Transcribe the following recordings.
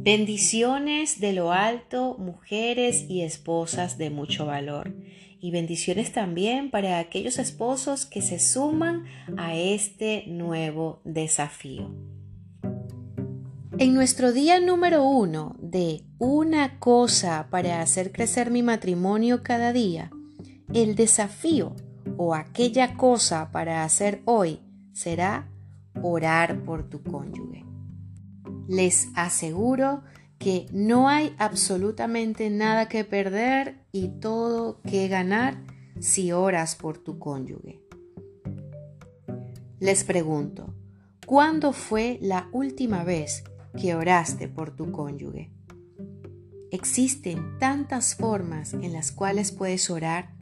Bendiciones de lo alto, mujeres y esposas de mucho valor. Y bendiciones también para aquellos esposos que se suman a este nuevo desafío. En nuestro día número uno de una cosa para hacer crecer mi matrimonio cada día, el desafío o aquella cosa para hacer hoy será orar por tu cónyuge. Les aseguro que no hay absolutamente nada que perder y todo que ganar si oras por tu cónyuge. Les pregunto, ¿cuándo fue la última vez que oraste por tu cónyuge? Existen tantas formas en las cuales puedes orar.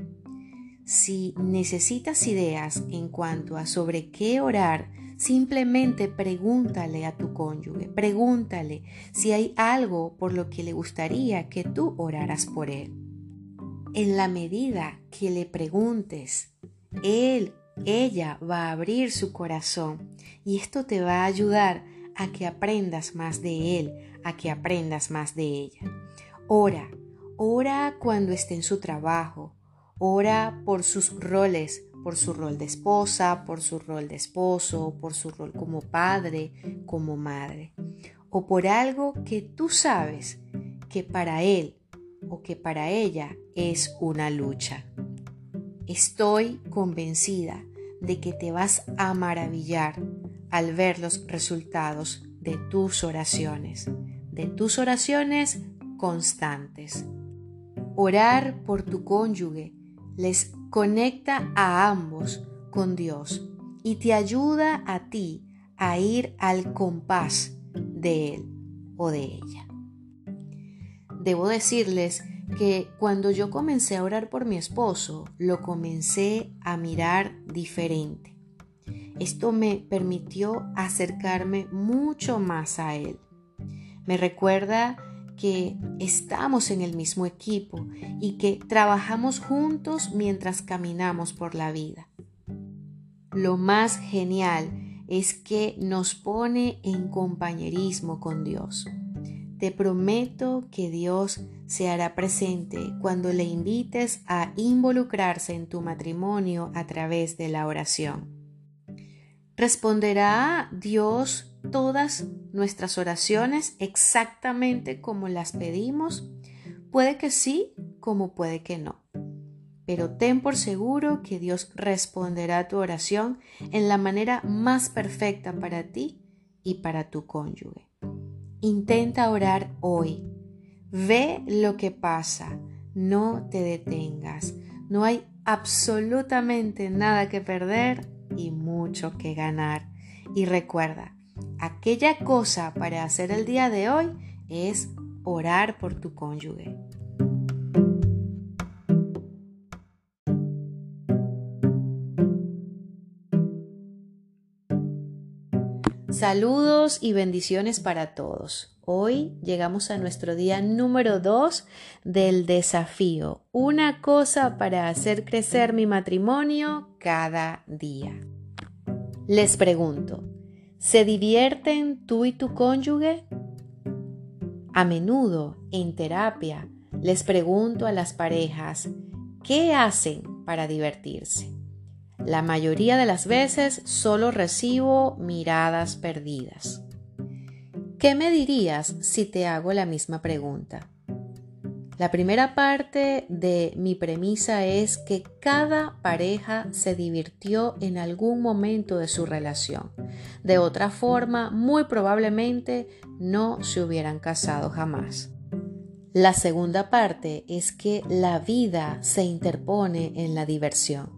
Si necesitas ideas en cuanto a sobre qué orar, Simplemente pregúntale a tu cónyuge, pregúntale si hay algo por lo que le gustaría que tú oraras por él. En la medida que le preguntes, él, ella va a abrir su corazón y esto te va a ayudar a que aprendas más de él, a que aprendas más de ella. Ora, ora cuando esté en su trabajo, ora por sus roles, por su rol de esposa, por su rol de esposo, por su rol como padre, como madre, o por algo que tú sabes que para él o que para ella es una lucha. Estoy convencida de que te vas a maravillar al ver los resultados de tus oraciones, de tus oraciones constantes. Orar por tu cónyuge les conecta a ambos con Dios y te ayuda a ti a ir al compás de Él o de ella. Debo decirles que cuando yo comencé a orar por mi esposo, lo comencé a mirar diferente. Esto me permitió acercarme mucho más a Él. Me recuerda que estamos en el mismo equipo y que trabajamos juntos mientras caminamos por la vida. Lo más genial es que nos pone en compañerismo con Dios. Te prometo que Dios se hará presente cuando le invites a involucrarse en tu matrimonio a través de la oración. ¿Responderá Dios todas nuestras oraciones exactamente como las pedimos? Puede que sí, como puede que no. Pero ten por seguro que Dios responderá tu oración en la manera más perfecta para ti y para tu cónyuge. Intenta orar hoy. Ve lo que pasa. No te detengas. No hay absolutamente nada que perder y mucho que ganar. Y recuerda, aquella cosa para hacer el día de hoy es orar por tu cónyuge. Saludos y bendiciones para todos. Hoy llegamos a nuestro día número 2 del desafío. Una cosa para hacer crecer mi matrimonio cada día. Les pregunto, ¿se divierten tú y tu cónyuge? A menudo en terapia les pregunto a las parejas, ¿qué hacen para divertirse? La mayoría de las veces solo recibo miradas perdidas. ¿Qué me dirías si te hago la misma pregunta? La primera parte de mi premisa es que cada pareja se divirtió en algún momento de su relación. De otra forma, muy probablemente no se hubieran casado jamás. La segunda parte es que la vida se interpone en la diversión.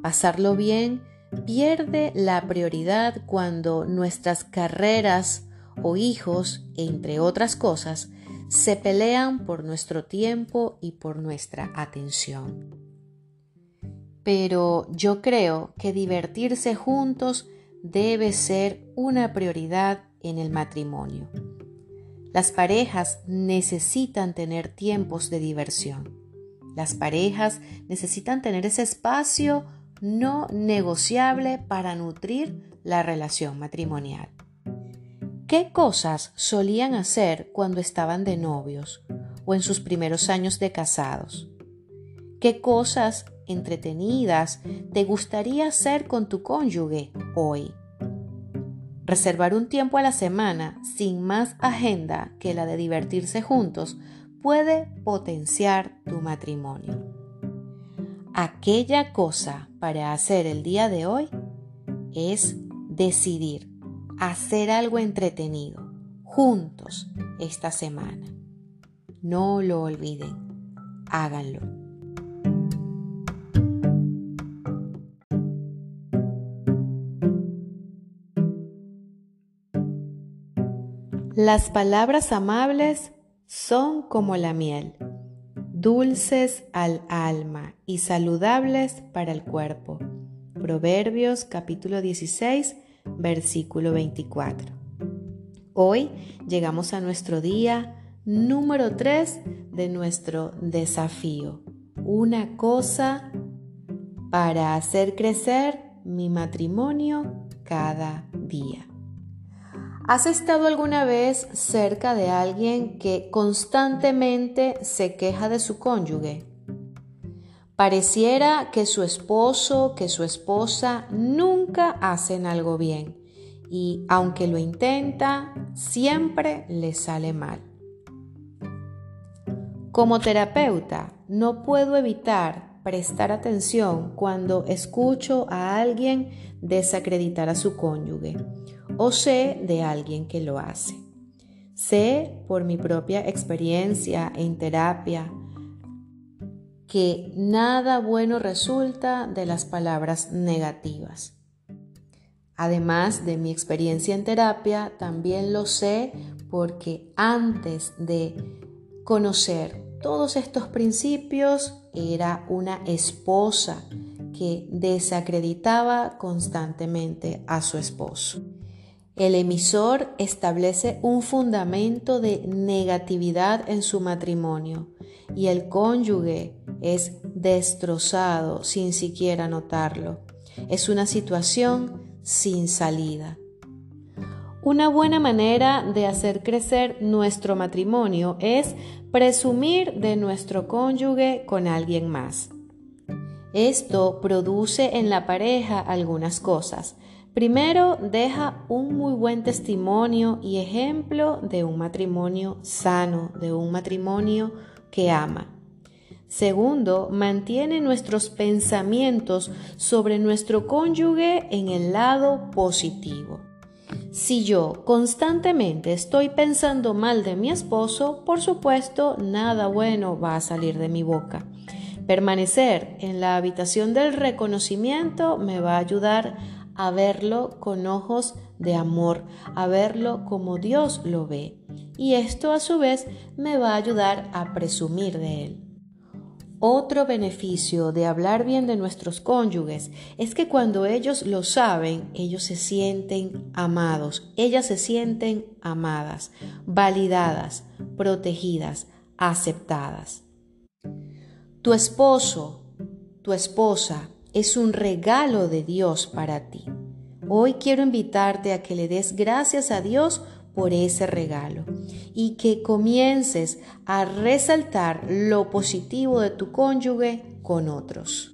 Pasarlo bien pierde la prioridad cuando nuestras carreras o hijos, entre otras cosas, se pelean por nuestro tiempo y por nuestra atención. Pero yo creo que divertirse juntos debe ser una prioridad en el matrimonio. Las parejas necesitan tener tiempos de diversión. Las parejas necesitan tener ese espacio no negociable para nutrir la relación matrimonial. ¿Qué cosas solían hacer cuando estaban de novios o en sus primeros años de casados? ¿Qué cosas entretenidas te gustaría hacer con tu cónyuge hoy? Reservar un tiempo a la semana sin más agenda que la de divertirse juntos puede potenciar tu matrimonio. Aquella cosa para hacer el día de hoy es decidir hacer algo entretenido juntos esta semana. No lo olviden, háganlo. Las palabras amables son como la miel, dulces al alma y saludables para el cuerpo. Proverbios capítulo 16 versículo 24. Hoy llegamos a nuestro día número 3 de nuestro desafío. Una cosa para hacer crecer mi matrimonio cada día. ¿Has estado alguna vez cerca de alguien que constantemente se queja de su cónyuge? Pareciera que su esposo, que su esposa nunca hacen algo bien y aunque lo intenta, siempre le sale mal. Como terapeuta, no puedo evitar prestar atención cuando escucho a alguien desacreditar a su cónyuge o sé de alguien que lo hace. Sé por mi propia experiencia en terapia que nada bueno resulta de las palabras negativas. Además de mi experiencia en terapia, también lo sé porque antes de conocer todos estos principios era una esposa que desacreditaba constantemente a su esposo. El emisor establece un fundamento de negatividad en su matrimonio y el cónyuge es destrozado sin siquiera notarlo. Es una situación sin salida. Una buena manera de hacer crecer nuestro matrimonio es presumir de nuestro cónyuge con alguien más. Esto produce en la pareja algunas cosas. Primero, deja un muy buen testimonio y ejemplo de un matrimonio sano, de un matrimonio que ama. Segundo, mantiene nuestros pensamientos sobre nuestro cónyuge en el lado positivo. Si yo constantemente estoy pensando mal de mi esposo, por supuesto, nada bueno va a salir de mi boca. Permanecer en la habitación del reconocimiento me va a ayudar a verlo con ojos de amor, a verlo como Dios lo ve. Y esto a su vez me va a ayudar a presumir de él. Otro beneficio de hablar bien de nuestros cónyuges es que cuando ellos lo saben, ellos se sienten amados, ellas se sienten amadas, validadas, protegidas, aceptadas. Tu esposo, tu esposa es un regalo de Dios para ti. Hoy quiero invitarte a que le des gracias a Dios por ese regalo y que comiences a resaltar lo positivo de tu cónyuge con otros.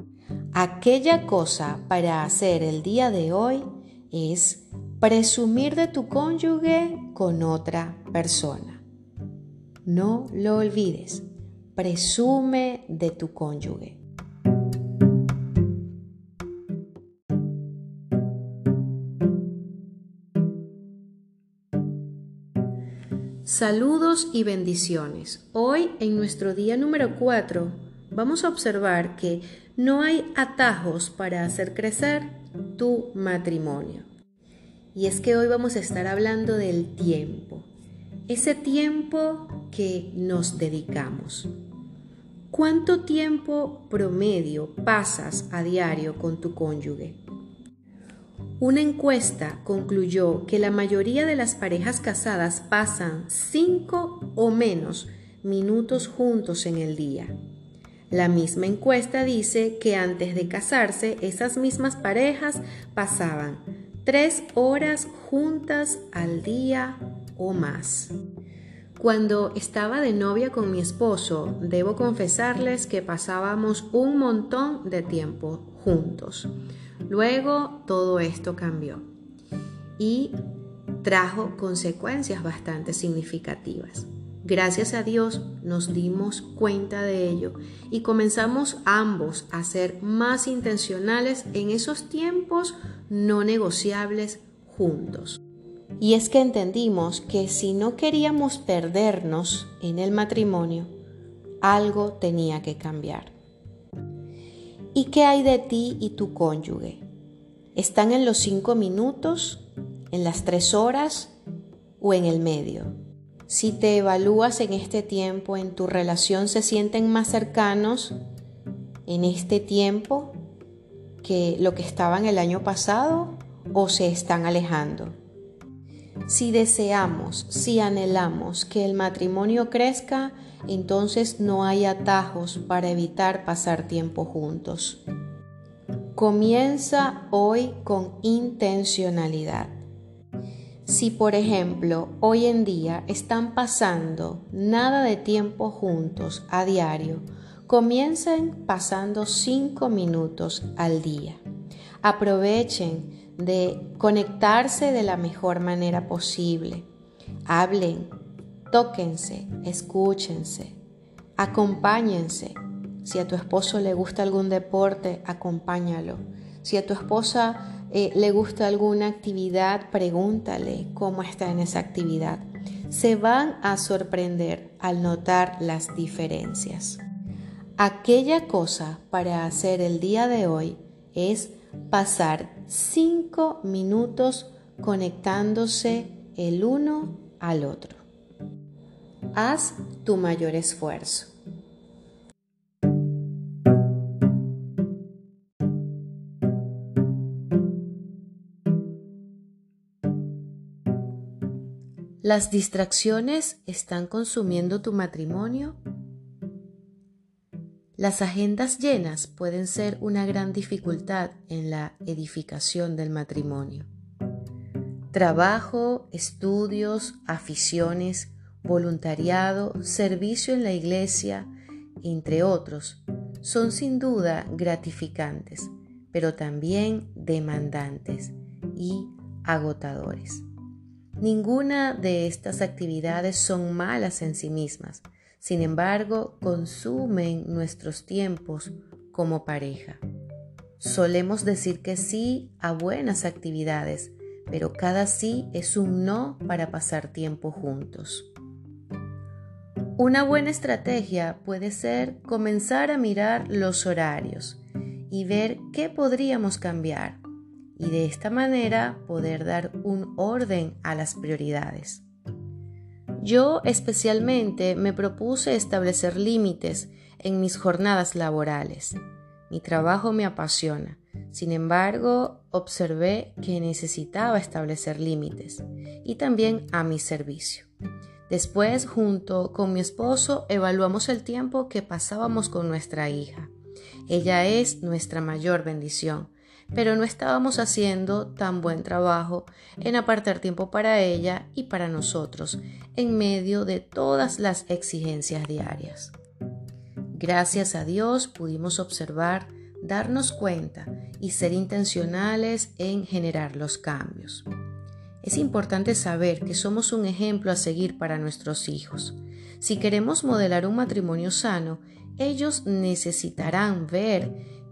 Aquella cosa para hacer el día de hoy es presumir de tu cónyuge con otra persona. No lo olvides, presume de tu cónyuge. Saludos y bendiciones. Hoy en nuestro día número 4 vamos a observar que no hay atajos para hacer crecer tu matrimonio. Y es que hoy vamos a estar hablando del tiempo, ese tiempo que nos dedicamos. ¿Cuánto tiempo promedio pasas a diario con tu cónyuge? Una encuesta concluyó que la mayoría de las parejas casadas pasan cinco o menos minutos juntos en el día. La misma encuesta dice que antes de casarse esas mismas parejas pasaban tres horas juntas al día o más. Cuando estaba de novia con mi esposo, debo confesarles que pasábamos un montón de tiempo juntos. Luego todo esto cambió y trajo consecuencias bastante significativas. Gracias a Dios nos dimos cuenta de ello y comenzamos ambos a ser más intencionales en esos tiempos no negociables juntos. Y es que entendimos que si no queríamos perdernos en el matrimonio, algo tenía que cambiar. ¿Y qué hay de ti y tu cónyuge? ¿Están en los cinco minutos, en las tres horas o en el medio? Si te evalúas en este tiempo, en tu relación se sienten más cercanos en este tiempo que lo que estaban el año pasado o se están alejando. Si deseamos, si anhelamos que el matrimonio crezca, entonces no hay atajos para evitar pasar tiempo juntos. Comienza hoy con intencionalidad. Si por ejemplo hoy en día están pasando nada de tiempo juntos a diario, comiencen pasando cinco minutos al día. Aprovechen de conectarse de la mejor manera posible. Hablen, tóquense, escúchense, acompáñense. Si a tu esposo le gusta algún deporte, acompáñalo. Si a tu esposa eh, le gusta alguna actividad, pregúntale cómo está en esa actividad. Se van a sorprender al notar las diferencias. Aquella cosa para hacer el día de hoy es pasar cinco minutos conectándose el uno al otro. Haz tu mayor esfuerzo. ¿Las distracciones están consumiendo tu matrimonio? Las agendas llenas pueden ser una gran dificultad en la edificación del matrimonio. Trabajo, estudios, aficiones, voluntariado, servicio en la iglesia, entre otros, son sin duda gratificantes, pero también demandantes y agotadores. Ninguna de estas actividades son malas en sí mismas, sin embargo, consumen nuestros tiempos como pareja. Solemos decir que sí a buenas actividades, pero cada sí es un no para pasar tiempo juntos. Una buena estrategia puede ser comenzar a mirar los horarios y ver qué podríamos cambiar y de esta manera poder dar un orden a las prioridades. Yo especialmente me propuse establecer límites en mis jornadas laborales. Mi trabajo me apasiona. Sin embargo, observé que necesitaba establecer límites y también a mi servicio. Después, junto con mi esposo, evaluamos el tiempo que pasábamos con nuestra hija. Ella es nuestra mayor bendición pero no estábamos haciendo tan buen trabajo en apartar tiempo para ella y para nosotros en medio de todas las exigencias diarias. Gracias a Dios pudimos observar, darnos cuenta y ser intencionales en generar los cambios. Es importante saber que somos un ejemplo a seguir para nuestros hijos. Si queremos modelar un matrimonio sano, ellos necesitarán ver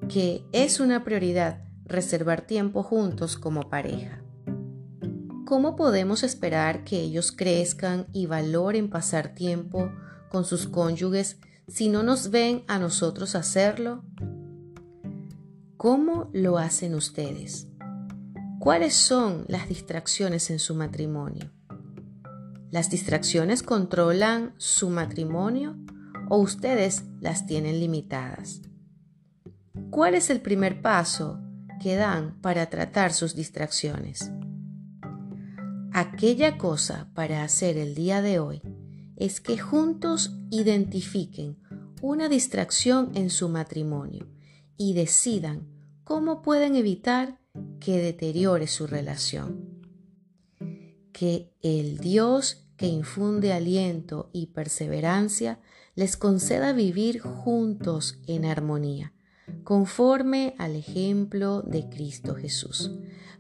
que es una prioridad reservar tiempo juntos como pareja. ¿Cómo podemos esperar que ellos crezcan y valoren pasar tiempo con sus cónyuges si no nos ven a nosotros hacerlo? ¿Cómo lo hacen ustedes? ¿Cuáles son las distracciones en su matrimonio? ¿Las distracciones controlan su matrimonio o ustedes las tienen limitadas? ¿Cuál es el primer paso que dan para tratar sus distracciones. Aquella cosa para hacer el día de hoy es que juntos identifiquen una distracción en su matrimonio y decidan cómo pueden evitar que deteriore su relación. Que el Dios que infunde aliento y perseverancia les conceda vivir juntos en armonía, conforme al ejemplo de Cristo Jesús,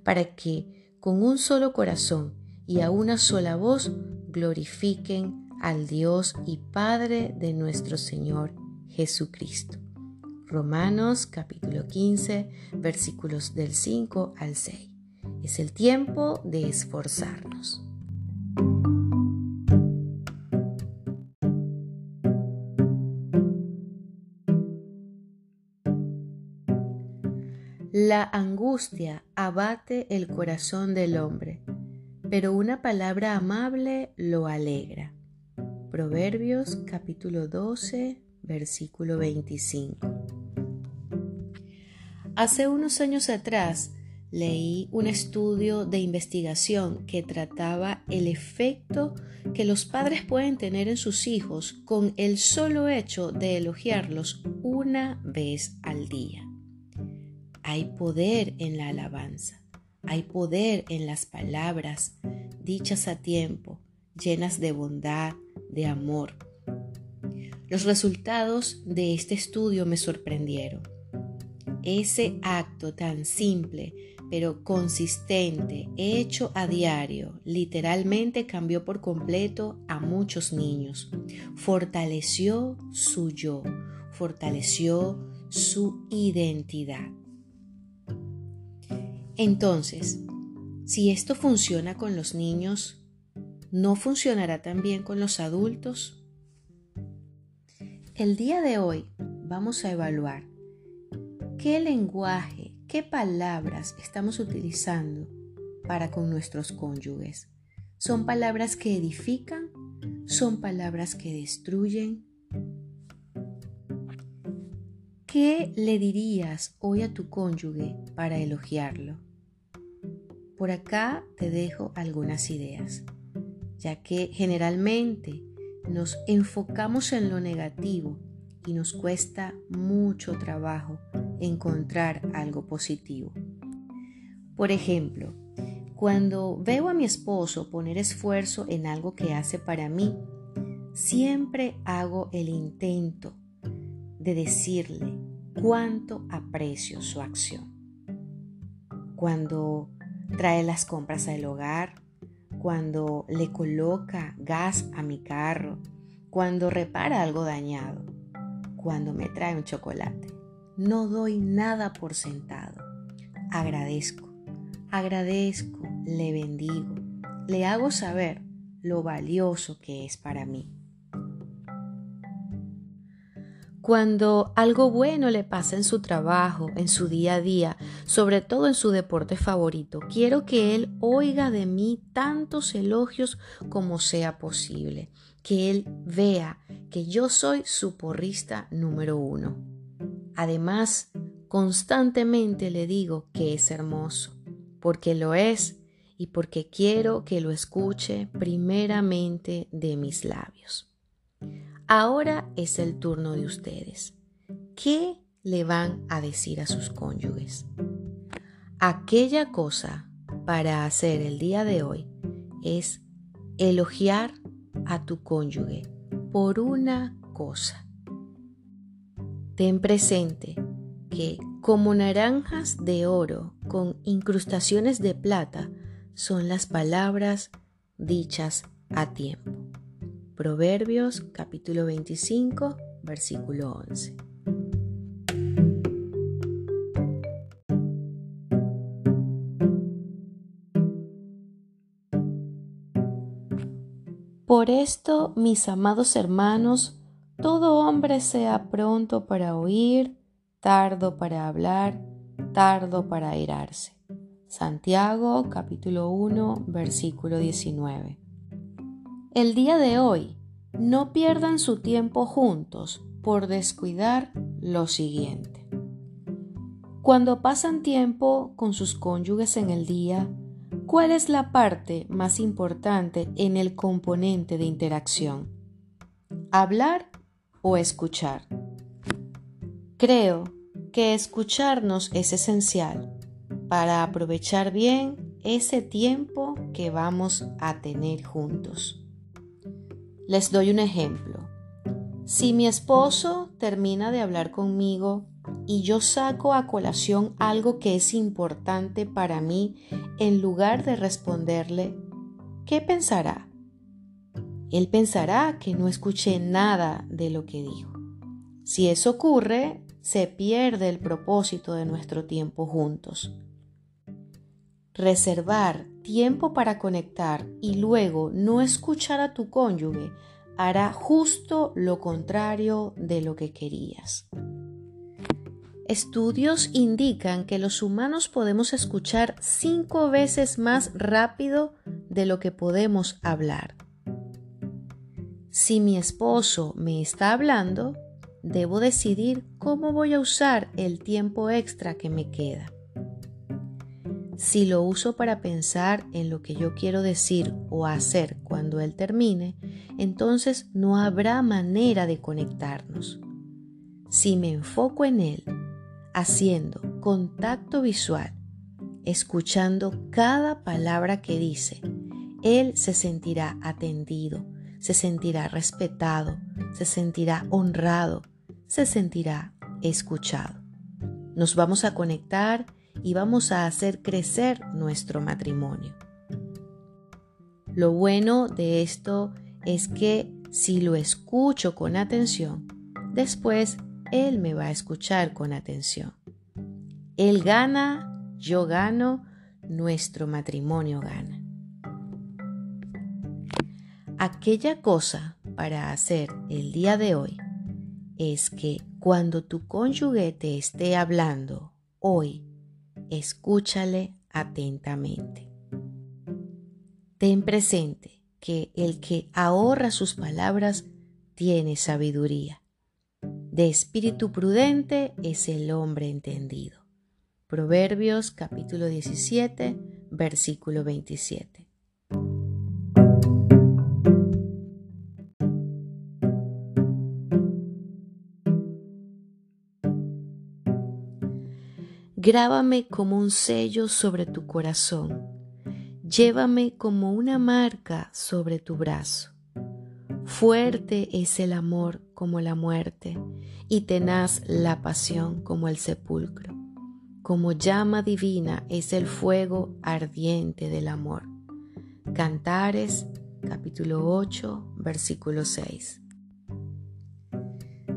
para que con un solo corazón y a una sola voz glorifiquen al Dios y Padre de nuestro Señor Jesucristo. Romanos capítulo 15 versículos del 5 al 6. Es el tiempo de esforzarnos. La angustia abate el corazón del hombre, pero una palabra amable lo alegra. Proverbios capítulo 12, versículo 25. Hace unos años atrás leí un estudio de investigación que trataba el efecto que los padres pueden tener en sus hijos con el solo hecho de elogiarlos una vez al día. Hay poder en la alabanza, hay poder en las palabras dichas a tiempo, llenas de bondad, de amor. Los resultados de este estudio me sorprendieron. Ese acto tan simple pero consistente, hecho a diario, literalmente cambió por completo a muchos niños. Fortaleció su yo, fortaleció su identidad. Entonces, si esto funciona con los niños, ¿no funcionará también con los adultos? El día de hoy vamos a evaluar qué lenguaje, qué palabras estamos utilizando para con nuestros cónyuges. ¿Son palabras que edifican? ¿Son palabras que destruyen? ¿Qué le dirías hoy a tu cónyuge para elogiarlo? Por acá te dejo algunas ideas ya que generalmente nos enfocamos en lo negativo y nos cuesta mucho trabajo encontrar algo positivo. Por ejemplo, cuando veo a mi esposo poner esfuerzo en algo que hace para mí, siempre hago el intento de decirle cuánto aprecio su acción. Cuando trae las compras al hogar, cuando le coloca gas a mi carro, cuando repara algo dañado, cuando me trae un chocolate. No doy nada por sentado. Agradezco, agradezco, le bendigo, le hago saber lo valioso que es para mí. Cuando algo bueno le pasa en su trabajo, en su día a día, sobre todo en su deporte favorito, quiero que él oiga de mí tantos elogios como sea posible, que él vea que yo soy su porrista número uno. Además, constantemente le digo que es hermoso, porque lo es y porque quiero que lo escuche primeramente de mis labios. Ahora es el turno de ustedes. ¿Qué le van a decir a sus cónyuges? Aquella cosa para hacer el día de hoy es elogiar a tu cónyuge por una cosa. Ten presente que como naranjas de oro con incrustaciones de plata son las palabras dichas a tiempo. Proverbios capítulo 25, versículo 11. Por esto, mis amados hermanos, todo hombre sea pronto para oír, tardo para hablar, tardo para airarse. Santiago capítulo 1, versículo 19. El día de hoy, no pierdan su tiempo juntos por descuidar lo siguiente. Cuando pasan tiempo con sus cónyuges en el día, ¿cuál es la parte más importante en el componente de interacción? ¿Hablar o escuchar? Creo que escucharnos es esencial para aprovechar bien ese tiempo que vamos a tener juntos. Les doy un ejemplo. Si mi esposo termina de hablar conmigo y yo saco a colación algo que es importante para mí en lugar de responderle, ¿qué pensará? Él pensará que no escuché nada de lo que dijo. Si eso ocurre, se pierde el propósito de nuestro tiempo juntos. Reservar tiempo para conectar y luego no escuchar a tu cónyuge hará justo lo contrario de lo que querías. Estudios indican que los humanos podemos escuchar cinco veces más rápido de lo que podemos hablar. Si mi esposo me está hablando, debo decidir cómo voy a usar el tiempo extra que me queda. Si lo uso para pensar en lo que yo quiero decir o hacer cuando él termine, entonces no habrá manera de conectarnos. Si me enfoco en él, haciendo contacto visual, escuchando cada palabra que dice, él se sentirá atendido, se sentirá respetado, se sentirá honrado, se sentirá escuchado. Nos vamos a conectar y vamos a hacer crecer nuestro matrimonio. Lo bueno de esto es que si lo escucho con atención, después él me va a escuchar con atención. Él gana, yo gano, nuestro matrimonio gana aquella cosa para hacer el día de hoy es que cuando tu cónyuge te esté hablando hoy, escúchale atentamente. Ten presente que el que ahorra sus palabras tiene sabiduría. De espíritu prudente es el hombre entendido. Proverbios capítulo 17, versículo 27. Grábame como un sello sobre tu corazón. Llévame como una marca sobre tu brazo. Fuerte es el amor como la muerte y tenaz la pasión como el sepulcro. Como llama divina es el fuego ardiente del amor. Cantares capítulo 8 versículo 6.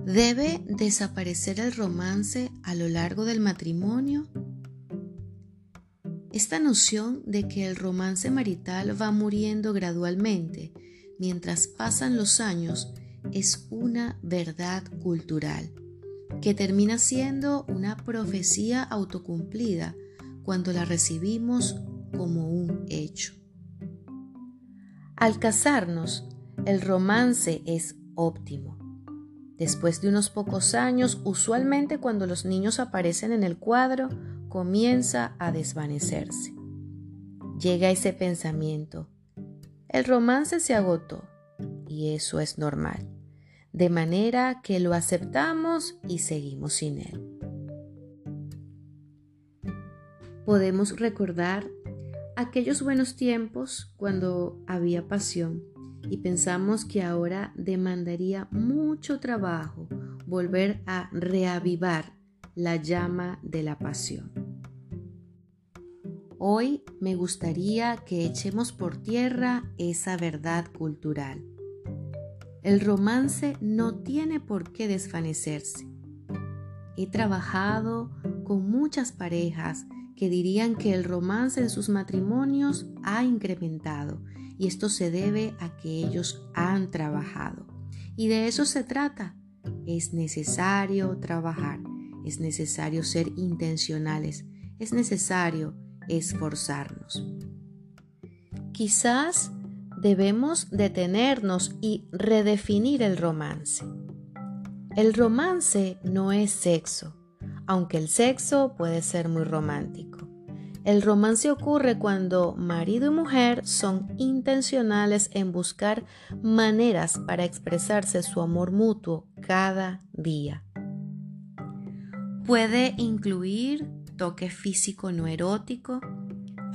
¿Debe desaparecer el romance a lo largo del matrimonio? Esta noción de que el romance marital va muriendo gradualmente mientras pasan los años es una verdad cultural que termina siendo una profecía autocumplida cuando la recibimos como un hecho. Al casarnos, el romance es óptimo Después de unos pocos años, usualmente cuando los niños aparecen en el cuadro, comienza a desvanecerse. Llega ese pensamiento. El romance se agotó y eso es normal, de manera que lo aceptamos y seguimos sin él. Podemos recordar aquellos buenos tiempos cuando había pasión y pensamos que ahora demandaría mucho trabajo volver a reavivar la llama de la pasión. Hoy me gustaría que echemos por tierra esa verdad cultural. El romance no tiene por qué desvanecerse. He trabajado con muchas parejas que dirían que el romance en sus matrimonios ha incrementado y esto se debe a que ellos han trabajado. Y de eso se trata. Es necesario trabajar, es necesario ser intencionales, es necesario esforzarnos. Quizás debemos detenernos y redefinir el romance. El romance no es sexo, aunque el sexo puede ser muy romántico. El romance ocurre cuando marido y mujer son intencionales en buscar maneras para expresarse su amor mutuo cada día. Puede incluir toque físico no erótico,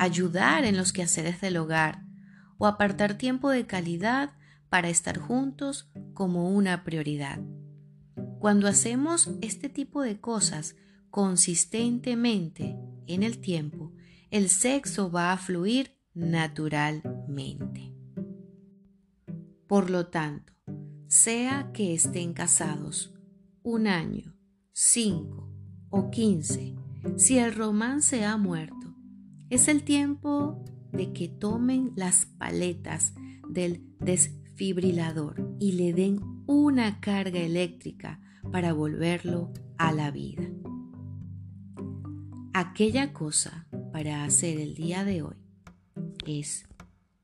ayudar en los quehaceres del hogar o apartar tiempo de calidad para estar juntos como una prioridad. Cuando hacemos este tipo de cosas consistentemente en el tiempo, el sexo va a fluir naturalmente. Por lo tanto, sea que estén casados un año, cinco o quince, si el romance ha muerto, es el tiempo de que tomen las paletas del desfibrilador y le den una carga eléctrica para volverlo a la vida. Aquella cosa para hacer el día de hoy es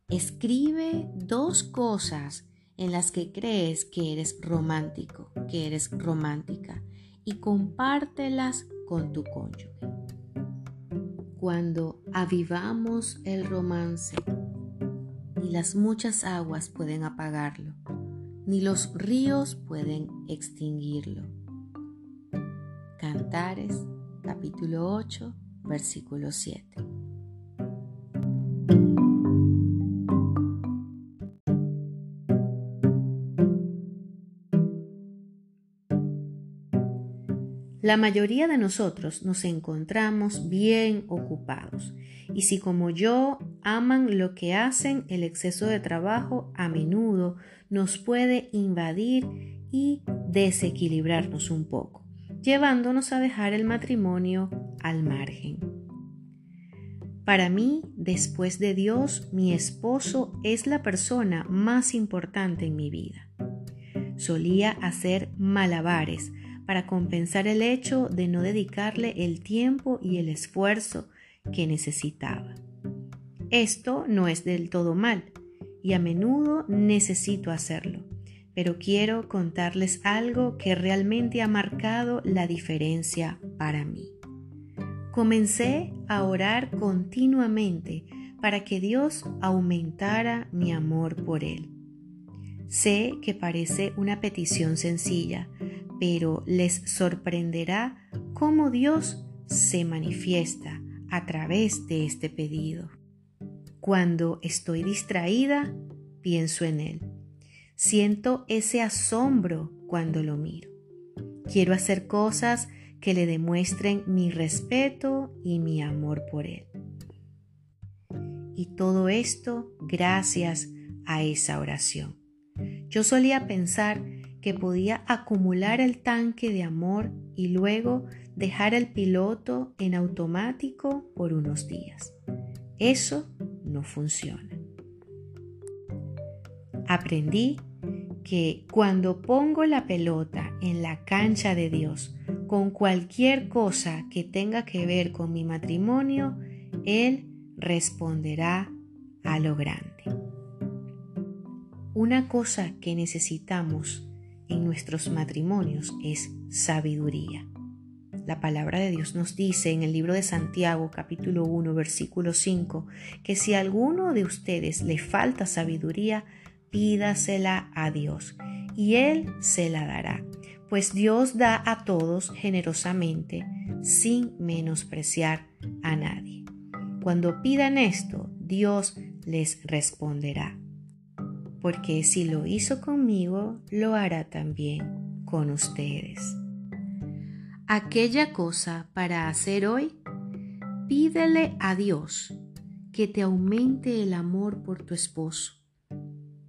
escribe dos cosas en las que crees que eres romántico, que eres romántica y compártelas con tu cónyuge. Cuando avivamos el romance, ni las muchas aguas pueden apagarlo, ni los ríos pueden extinguirlo. Cantares capítulo 8 versículo 7. La mayoría de nosotros nos encontramos bien ocupados y si como yo aman lo que hacen, el exceso de trabajo a menudo nos puede invadir y desequilibrarnos un poco, llevándonos a dejar el matrimonio al margen. Para mí, después de Dios, mi esposo es la persona más importante en mi vida. Solía hacer malabares para compensar el hecho de no dedicarle el tiempo y el esfuerzo que necesitaba. Esto no es del todo mal y a menudo necesito hacerlo, pero quiero contarles algo que realmente ha marcado la diferencia para mí. Comencé a orar continuamente para que Dios aumentara mi amor por Él. Sé que parece una petición sencilla, pero les sorprenderá cómo Dios se manifiesta a través de este pedido. Cuando estoy distraída, pienso en Él. Siento ese asombro cuando lo miro. Quiero hacer cosas que le demuestren mi respeto y mi amor por Él. Y todo esto gracias a esa oración. Yo solía pensar que podía acumular el tanque de amor y luego dejar el piloto en automático por unos días. Eso no funciona. Aprendí que cuando pongo la pelota en la cancha de Dios con cualquier cosa que tenga que ver con mi matrimonio, Él responderá a lo grande. Una cosa que necesitamos en nuestros matrimonios es sabiduría. La palabra de Dios nos dice en el libro de Santiago capítulo 1 versículo 5 que si a alguno de ustedes le falta sabiduría, pídasela a Dios y Él se la dará, pues Dios da a todos generosamente sin menospreciar a nadie. Cuando pidan esto, Dios les responderá porque si lo hizo conmigo, lo hará también con ustedes. Aquella cosa para hacer hoy, pídele a Dios que te aumente el amor por tu esposo,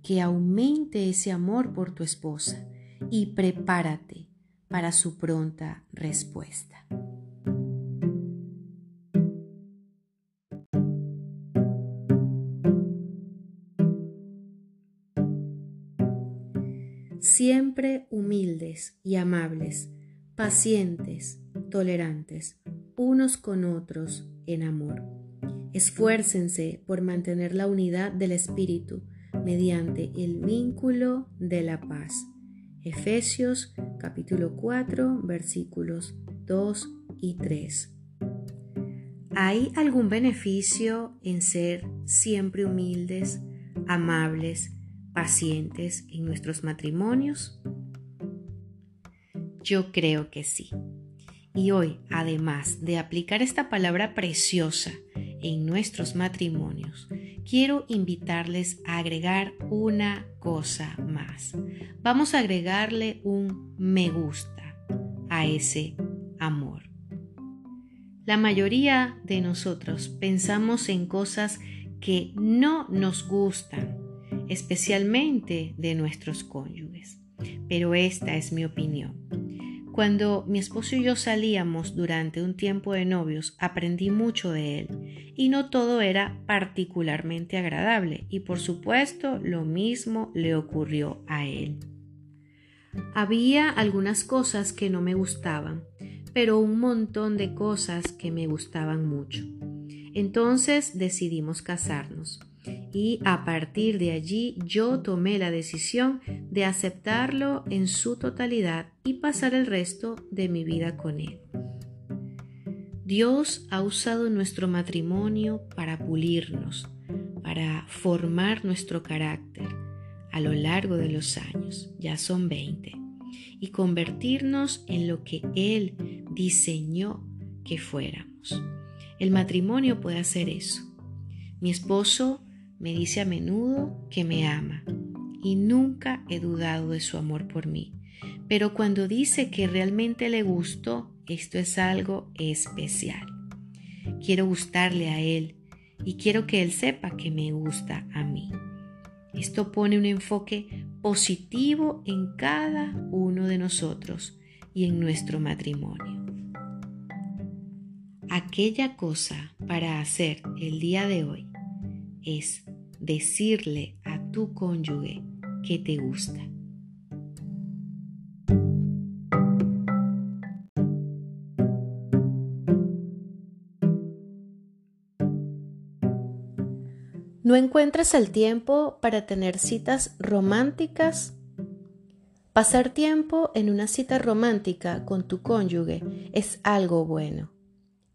que aumente ese amor por tu esposa y prepárate para su pronta respuesta. siempre humildes y amables, pacientes, tolerantes, unos con otros en amor. Esfuércense por mantener la unidad del Espíritu mediante el vínculo de la paz. Efesios capítulo 4 versículos 2 y 3. ¿Hay algún beneficio en ser siempre humildes, amables, pacientes en nuestros matrimonios? Yo creo que sí. Y hoy, además de aplicar esta palabra preciosa en nuestros matrimonios, quiero invitarles a agregar una cosa más. Vamos a agregarle un me gusta a ese amor. La mayoría de nosotros pensamos en cosas que no nos gustan, especialmente de nuestros cónyuges. Pero esta es mi opinión. Cuando mi esposo y yo salíamos durante un tiempo de novios, aprendí mucho de él y no todo era particularmente agradable y por supuesto lo mismo le ocurrió a él. Había algunas cosas que no me gustaban, pero un montón de cosas que me gustaban mucho. Entonces decidimos casarnos y a partir de allí yo tomé la decisión de aceptarlo en su totalidad y pasar el resto de mi vida con él. Dios ha usado nuestro matrimonio para pulirnos, para formar nuestro carácter a lo largo de los años, ya son 20, y convertirnos en lo que Él diseñó que fuéramos. El matrimonio puede hacer eso. Mi esposo me dice a menudo que me ama y nunca he dudado de su amor por mí. Pero cuando dice que realmente le gusto, esto es algo especial. Quiero gustarle a él y quiero que él sepa que me gusta a mí. Esto pone un enfoque positivo en cada uno de nosotros y en nuestro matrimonio. Aquella cosa para hacer el día de hoy es decirle a tu cónyuge que te gusta. ¿No encuentras el tiempo para tener citas románticas? Pasar tiempo en una cita romántica con tu cónyuge es algo bueno.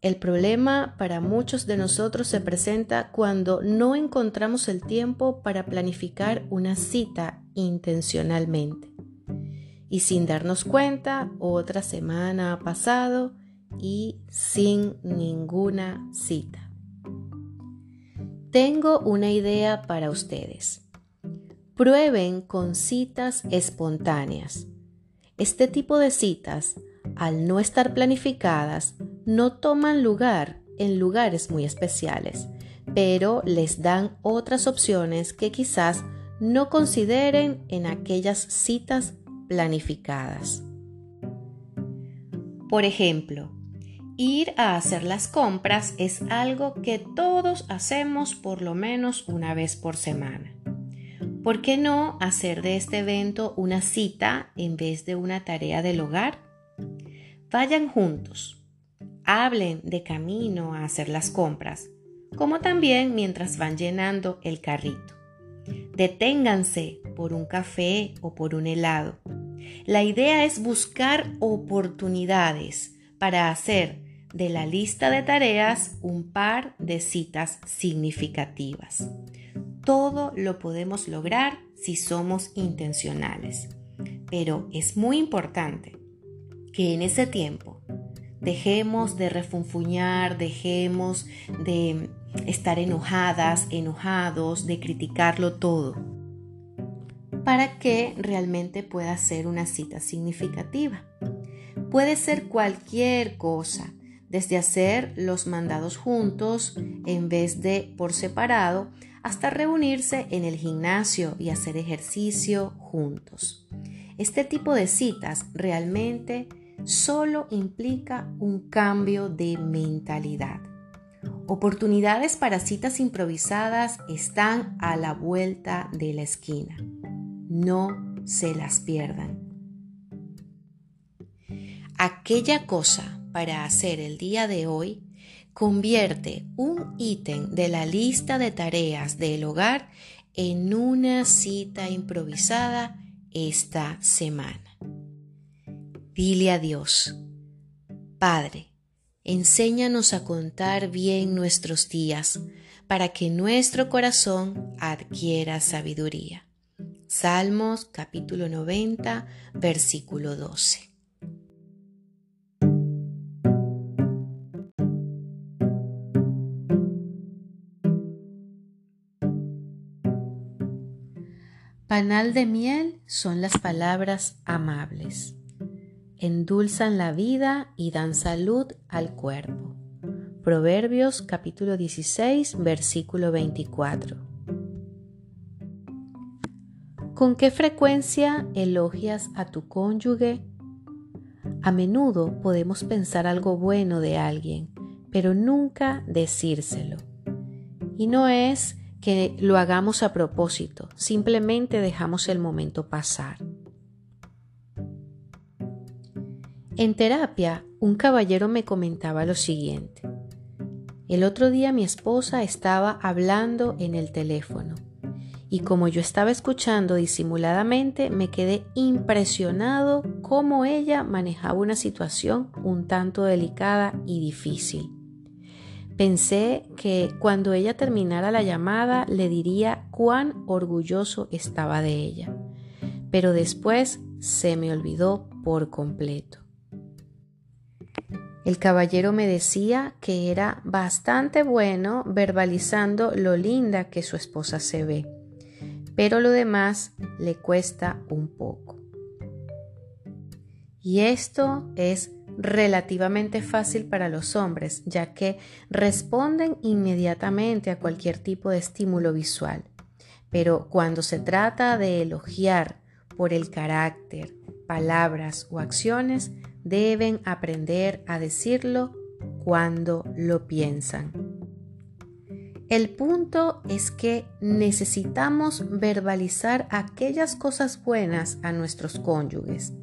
El problema para muchos de nosotros se presenta cuando no encontramos el tiempo para planificar una cita intencionalmente. Y sin darnos cuenta, otra semana ha pasado y sin ninguna cita. Tengo una idea para ustedes. Prueben con citas espontáneas. Este tipo de citas, al no estar planificadas, no toman lugar en lugares muy especiales, pero les dan otras opciones que quizás no consideren en aquellas citas planificadas. Por ejemplo, ir a hacer las compras es algo que todos hacemos por lo menos una vez por semana. ¿Por qué no hacer de este evento una cita en vez de una tarea del hogar? Vayan juntos, hablen de camino a hacer las compras, como también mientras van llenando el carrito. Deténganse por un café o por un helado. La idea es buscar oportunidades para hacer de la lista de tareas un par de citas significativas. Todo lo podemos lograr si somos intencionales, pero es muy importante que en ese tiempo Dejemos de refunfuñar, dejemos de estar enojadas, enojados, de criticarlo todo, para que realmente pueda ser una cita significativa. Puede ser cualquier cosa, desde hacer los mandados juntos en vez de por separado, hasta reunirse en el gimnasio y hacer ejercicio juntos. Este tipo de citas realmente solo implica un cambio de mentalidad. Oportunidades para citas improvisadas están a la vuelta de la esquina. No se las pierdan. Aquella cosa para hacer el día de hoy convierte un ítem de la lista de tareas del hogar en una cita improvisada esta semana. Dile a Dios, Padre, enséñanos a contar bien nuestros días para que nuestro corazón adquiera sabiduría. Salmos capítulo 90, versículo 12. Panal de miel son las palabras amables. Endulzan la vida y dan salud al cuerpo. Proverbios capítulo 16, versículo 24. ¿Con qué frecuencia elogias a tu cónyuge? A menudo podemos pensar algo bueno de alguien, pero nunca decírselo. Y no es que lo hagamos a propósito, simplemente dejamos el momento pasar. En terapia, un caballero me comentaba lo siguiente. El otro día mi esposa estaba hablando en el teléfono y como yo estaba escuchando disimuladamente, me quedé impresionado cómo ella manejaba una situación un tanto delicada y difícil. Pensé que cuando ella terminara la llamada le diría cuán orgulloso estaba de ella, pero después se me olvidó por completo. El caballero me decía que era bastante bueno verbalizando lo linda que su esposa se ve, pero lo demás le cuesta un poco. Y esto es relativamente fácil para los hombres, ya que responden inmediatamente a cualquier tipo de estímulo visual. Pero cuando se trata de elogiar por el carácter, palabras o acciones, deben aprender a decirlo cuando lo piensan. El punto es que necesitamos verbalizar aquellas cosas buenas a nuestros cónyuges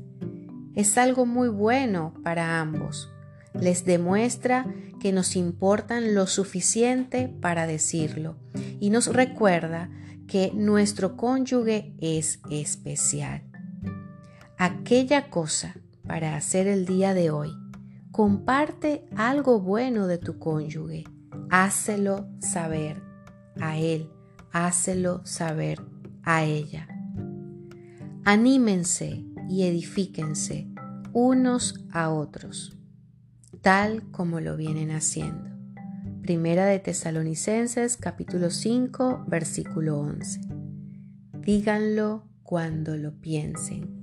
es algo muy bueno para ambos. Les demuestra que nos importan lo suficiente para decirlo y nos recuerda que nuestro cónyuge es especial. Aquella cosa para hacer el día de hoy. Comparte algo bueno de tu cónyuge. Hácelo saber a él. Hácelo saber a ella. Anímense y edifíquense unos a otros, tal como lo vienen haciendo. Primera de Tesalonicenses capítulo 5 versículo 11. Díganlo cuando lo piensen.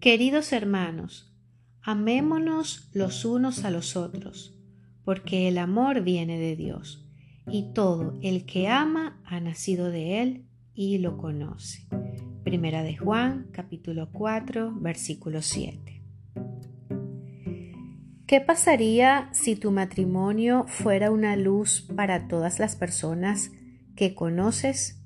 Queridos hermanos, Amémonos los unos a los otros, porque el amor viene de Dios, y todo el que ama ha nacido de Él y lo conoce. Primera de Juan, capítulo 4, versículo 7. ¿Qué pasaría si tu matrimonio fuera una luz para todas las personas que conoces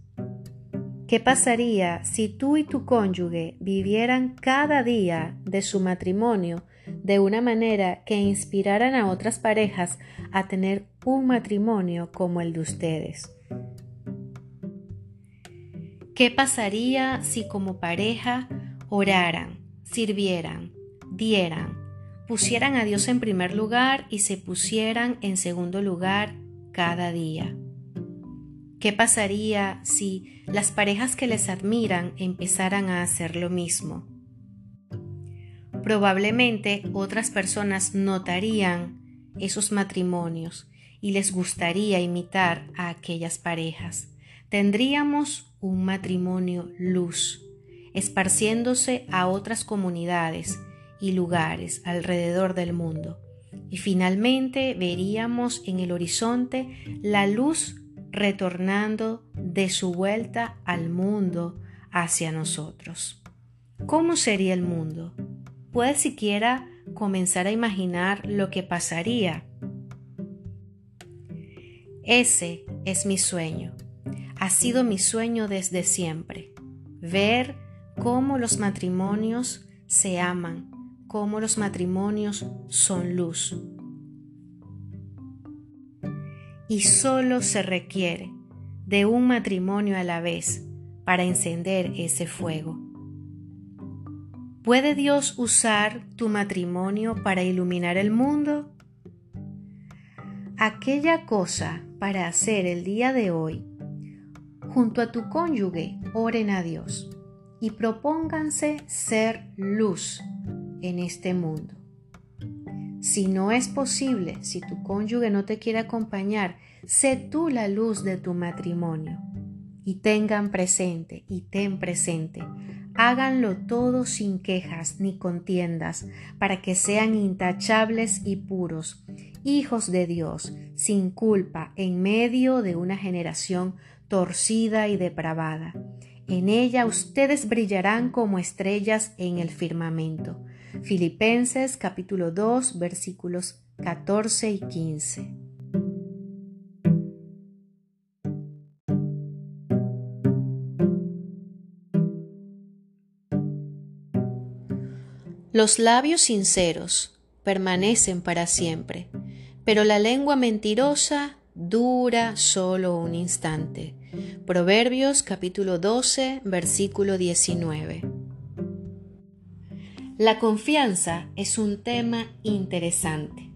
¿Qué pasaría si tú y tu cónyuge vivieran cada día de su matrimonio de una manera que inspiraran a otras parejas a tener un matrimonio como el de ustedes? ¿Qué pasaría si como pareja oraran, sirvieran, dieran, pusieran a Dios en primer lugar y se pusieran en segundo lugar cada día? ¿Qué pasaría si las parejas que les admiran empezaran a hacer lo mismo? Probablemente otras personas notarían esos matrimonios y les gustaría imitar a aquellas parejas. Tendríamos un matrimonio luz, esparciéndose a otras comunidades y lugares alrededor del mundo. Y finalmente veríamos en el horizonte la luz retornando de su vuelta al mundo hacia nosotros. ¿Cómo sería el mundo? ¿Puedes siquiera comenzar a imaginar lo que pasaría? Ese es mi sueño. Ha sido mi sueño desde siempre. Ver cómo los matrimonios se aman, cómo los matrimonios son luz, y solo se requiere de un matrimonio a la vez para encender ese fuego. ¿Puede Dios usar tu matrimonio para iluminar el mundo? Aquella cosa para hacer el día de hoy, junto a tu cónyuge, oren a Dios y propónganse ser luz en este mundo. Si no es posible, si tu cónyuge no te quiere acompañar, sé tú la luz de tu matrimonio. Y tengan presente, y ten presente, háganlo todo sin quejas ni contiendas, para que sean intachables y puros, hijos de Dios, sin culpa, en medio de una generación torcida y depravada. En ella ustedes brillarán como estrellas en el firmamento. Filipenses capítulo 2 versículos 14 y 15. Los labios sinceros permanecen para siempre, pero la lengua mentirosa dura solo un instante. Proverbios capítulo 12, versículo 19. La confianza es un tema interesante.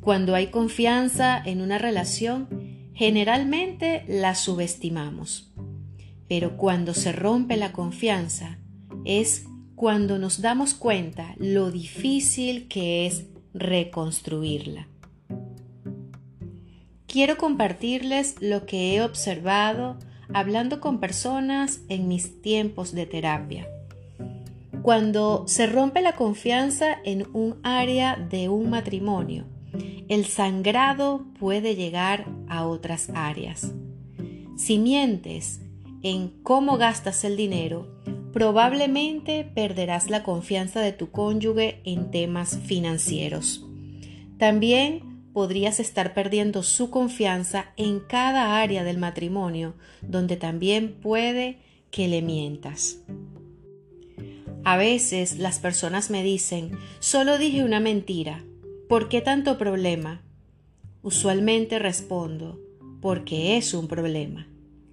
Cuando hay confianza en una relación, generalmente la subestimamos. Pero cuando se rompe la confianza, es cuando nos damos cuenta lo difícil que es reconstruirla. Quiero compartirles lo que he observado hablando con personas en mis tiempos de terapia. Cuando se rompe la confianza en un área de un matrimonio, el sangrado puede llegar a otras áreas. Si mientes en cómo gastas el dinero, probablemente perderás la confianza de tu cónyuge en temas financieros. También podrías estar perdiendo su confianza en cada área del matrimonio, donde también puede que le mientas. A veces las personas me dicen, solo dije una mentira, ¿por qué tanto problema? Usualmente respondo, porque es un problema.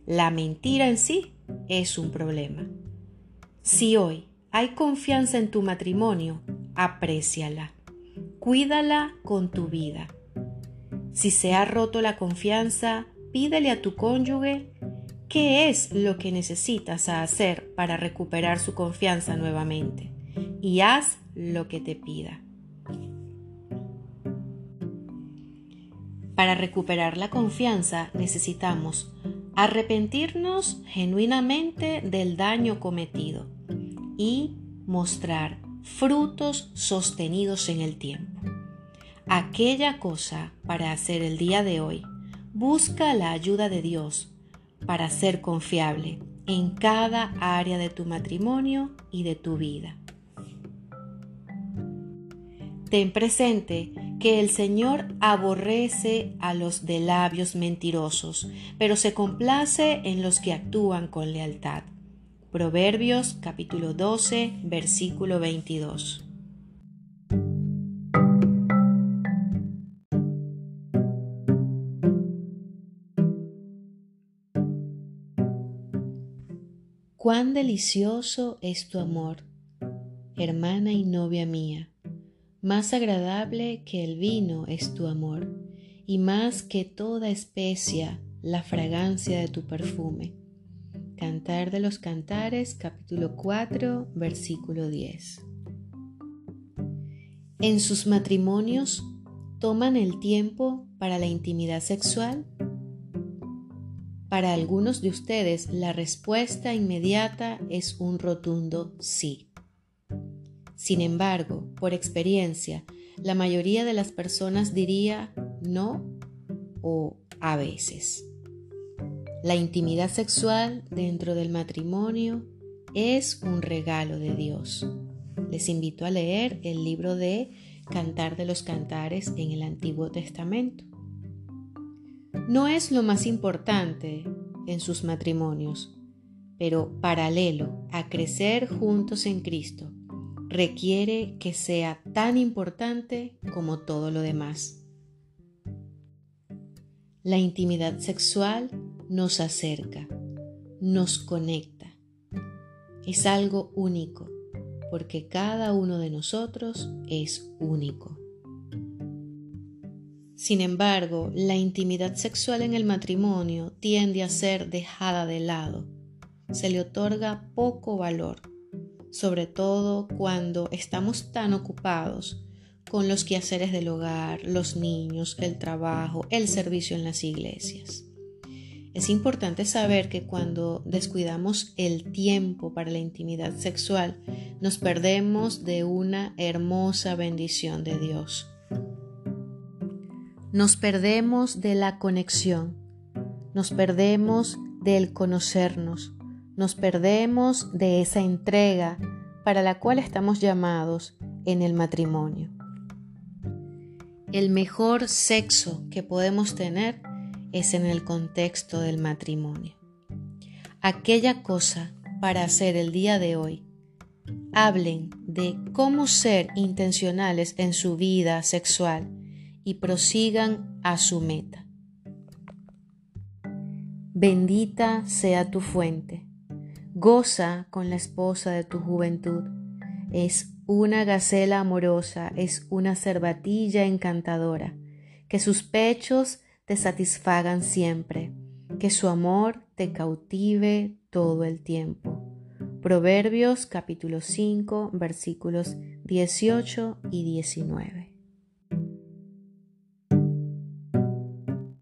La mentira en sí es un problema. Si hoy hay confianza en tu matrimonio, apréciala. Cuídala con tu vida. Si se ha roto la confianza, pídele a tu cónyuge qué es lo que necesitas hacer para recuperar su confianza nuevamente y haz lo que te pida. Para recuperar la confianza necesitamos arrepentirnos genuinamente del daño cometido y mostrar frutos sostenidos en el tiempo. Aquella cosa para hacer el día de hoy, busca la ayuda de Dios para ser confiable en cada área de tu matrimonio y de tu vida. Ten presente que el Señor aborrece a los de labios mentirosos, pero se complace en los que actúan con lealtad. Proverbios capítulo 12, versículo 22. Cuán delicioso es tu amor, hermana y novia mía. Más agradable que el vino es tu amor, y más que toda especia la fragancia de tu perfume. Cantar de los Cantares, capítulo 4, versículo 10. En sus matrimonios, ¿toman el tiempo para la intimidad sexual? Para algunos de ustedes la respuesta inmediata es un rotundo sí. Sin embargo, por experiencia, la mayoría de las personas diría no o a veces. La intimidad sexual dentro del matrimonio es un regalo de Dios. Les invito a leer el libro de Cantar de los Cantares en el Antiguo Testamento no es lo más importante en sus matrimonios, pero paralelo a crecer juntos en Cristo, requiere que sea tan importante como todo lo demás. La intimidad sexual nos acerca, nos conecta. Es algo único, porque cada uno de nosotros es único. Sin embargo, la intimidad sexual en el matrimonio tiende a ser dejada de lado. Se le otorga poco valor, sobre todo cuando estamos tan ocupados con los quehaceres del hogar, los niños, el trabajo, el servicio en las iglesias. Es importante saber que cuando descuidamos el tiempo para la intimidad sexual, nos perdemos de una hermosa bendición de Dios. Nos perdemos de la conexión, nos perdemos del conocernos, nos perdemos de esa entrega para la cual estamos llamados en el matrimonio. El mejor sexo que podemos tener es en el contexto del matrimonio. Aquella cosa para hacer el día de hoy. Hablen de cómo ser intencionales en su vida sexual y prosigan a su meta. Bendita sea tu fuente. Goza con la esposa de tu juventud. Es una gacela amorosa, es una cervatilla encantadora, que sus pechos te satisfagan siempre, que su amor te cautive todo el tiempo. Proverbios capítulo 5 versículos 18 y 19.